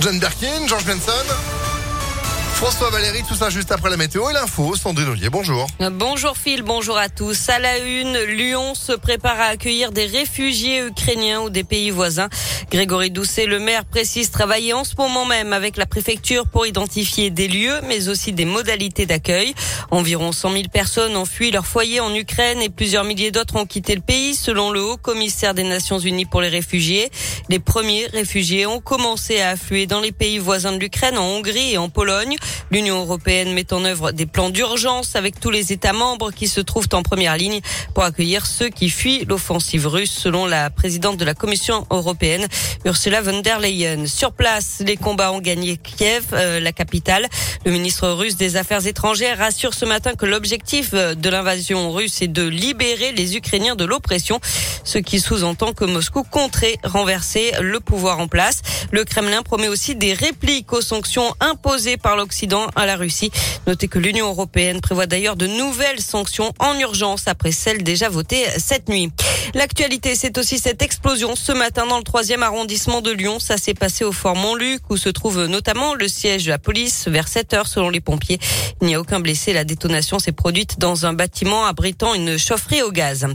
John Birkin, George Benson. François Valéry, tout ça juste après la météo et l'info. Sandrine Ollier, bonjour. Bonjour Phil, bonjour à tous. À la une, Lyon se prépare à accueillir des réfugiés ukrainiens ou des pays voisins. Grégory Doucet, le maire, précise travailler en ce moment même avec la préfecture pour identifier des lieux, mais aussi des modalités d'accueil. Environ 100 000 personnes ont fui leur foyer en Ukraine et plusieurs milliers d'autres ont quitté le pays, selon le haut commissaire des Nations Unies pour les réfugiés. Les premiers réfugiés ont commencé à affluer dans les pays voisins de l'Ukraine, en Hongrie et en Pologne. L'Union européenne met en œuvre des plans d'urgence avec tous les États membres qui se trouvent en première ligne pour accueillir ceux qui fuient l'offensive russe, selon la présidente de la Commission européenne, Ursula von der Leyen. Sur place, les combats ont gagné Kiev, euh, la capitale. Le ministre russe des Affaires étrangères rassure ce matin que l'objectif euh, de l'invasion russe est de libérer les Ukrainiens de l'oppression, ce qui sous-entend que Moscou compterait renverser le pouvoir en place. Le Kremlin promet aussi des répliques aux sanctions imposées par l'Occident à la Russie. Notez que l'Union européenne prévoit d'ailleurs de nouvelles sanctions en urgence après celles déjà votées cette nuit. L'actualité, c'est aussi cette explosion ce matin dans le troisième arrondissement de Lyon. Ça s'est passé au Fort Montluc où se trouve notamment le siège de la police vers 7 heures selon les pompiers. Il n'y a aucun blessé. La détonation s'est produite dans un bâtiment abritant une chaufferie au gaz.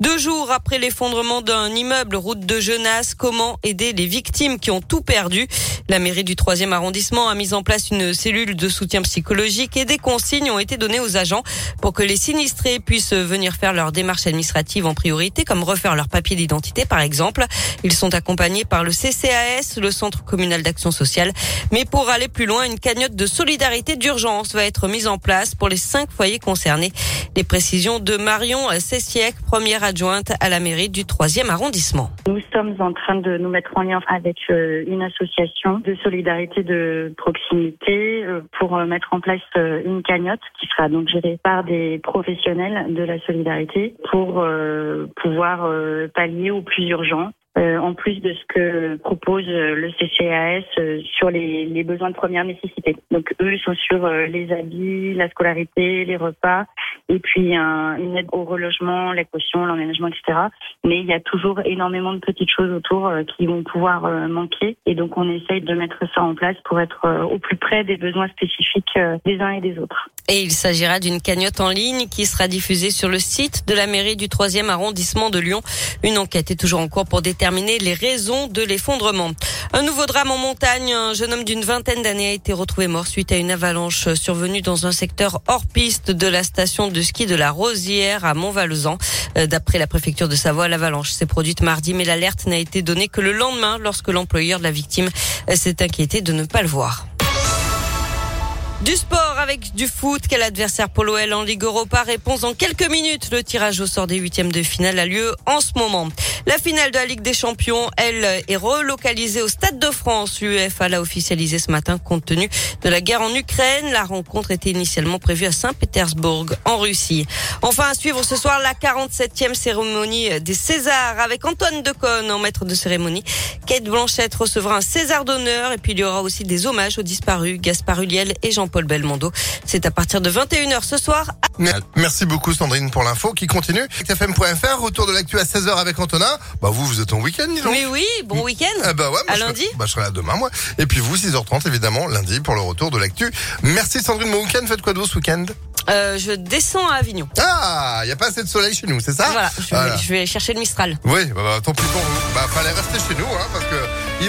Deux jours après l'effondrement d'un immeuble route de Genasse, comment aider les victimes qui ont tout perdu La mairie du troisième arrondissement a mis en place une cellule de soutien psychologique et des consignes ont été données aux agents pour que les sinistrés puissent venir faire leurs démarches administratives en priorité, comme refaire leur papier d'identité par exemple. Ils sont accompagnés par le CCAS, le Centre communal d'action sociale. Mais pour aller plus loin, une cagnotte de solidarité d'urgence va être mise en place pour les cinq foyers concernés. Les précisions de Marion Sessiec, première adjointe à la mairie du 3e arrondissement. Nous sommes en train de nous mettre en lien avec euh, une association de solidarité de proximité euh, pour euh, mettre en place une cagnotte qui sera donc gérée par des professionnels de la solidarité pour pouvoir pallier au plus urgent en plus de ce que propose euh, le CCAS euh, sur les, besoins de première nécessité. Donc eux sont sur les habits, la scolarité, les repas, et puis un, une aide au relogement, la caution, l'emménagement, etc. Mais il y a toujours énormément de petites choses autour qui vont pouvoir manquer, et donc on essaye de mettre ça en place pour être au plus près des besoins spécifiques des uns et des autres. Et il s'agira d'une cagnotte en ligne qui sera diffusée sur le site de la mairie du 3e arrondissement de Lyon. Une enquête est toujours en cours pour déterminer les raisons de l'effondrement. Un nouveau drame en montagne. Un jeune homme d'une vingtaine d'années a été retrouvé mort suite à une avalanche survenue dans un secteur hors piste de la station de ski de la Rosière à Montvalezan. Euh, d'après la préfecture de Savoie, l'avalanche s'est produite mardi, mais l'alerte n'a été donnée que le lendemain lorsque l'employeur de la victime s'est inquiété de ne pas le voir. Du sport avec du foot. Quel adversaire pour l'OL en Ligue Europa? Réponse en quelques minutes. Le tirage au sort des huitièmes de finale a lieu en ce moment. La finale de la Ligue des Champions, elle, est relocalisée au Stade de France. L'UEFA l'a officialisé ce matin compte tenu de la guerre en Ukraine. La rencontre était initialement prévue à Saint-Pétersbourg, en Russie. Enfin, à suivre ce soir la 47e cérémonie des Césars avec Antoine Decaune en maître de cérémonie. Kate Blanchette recevra un César d'honneur et puis il y aura aussi des hommages aux disparus Gaspard Huliel et Jean-Paul Belmondo. C'est à partir de 21h ce soir. Merci beaucoup Sandrine pour l'info qui continue. FM.fr, retour de l'actu à 16h avec Antonin. Bah vous, vous êtes en week-end, dis donc. Oui, oui, bon week-end. Ah bah ouais, à lundi. bah je serai là demain, moi. Et puis vous, 6h30 évidemment, lundi pour le retour de l'actu. Merci Sandrine, bon week-end. Faites quoi de ce week-end? Euh, je descends à Avignon. Ah, il n'y a pas assez de soleil chez nous, c'est ça? Voilà, je vais, je vais chercher le Mistral. Oui, bah, bah tant pis pour vous. Bah fallait rester chez nous, hein, parce que il va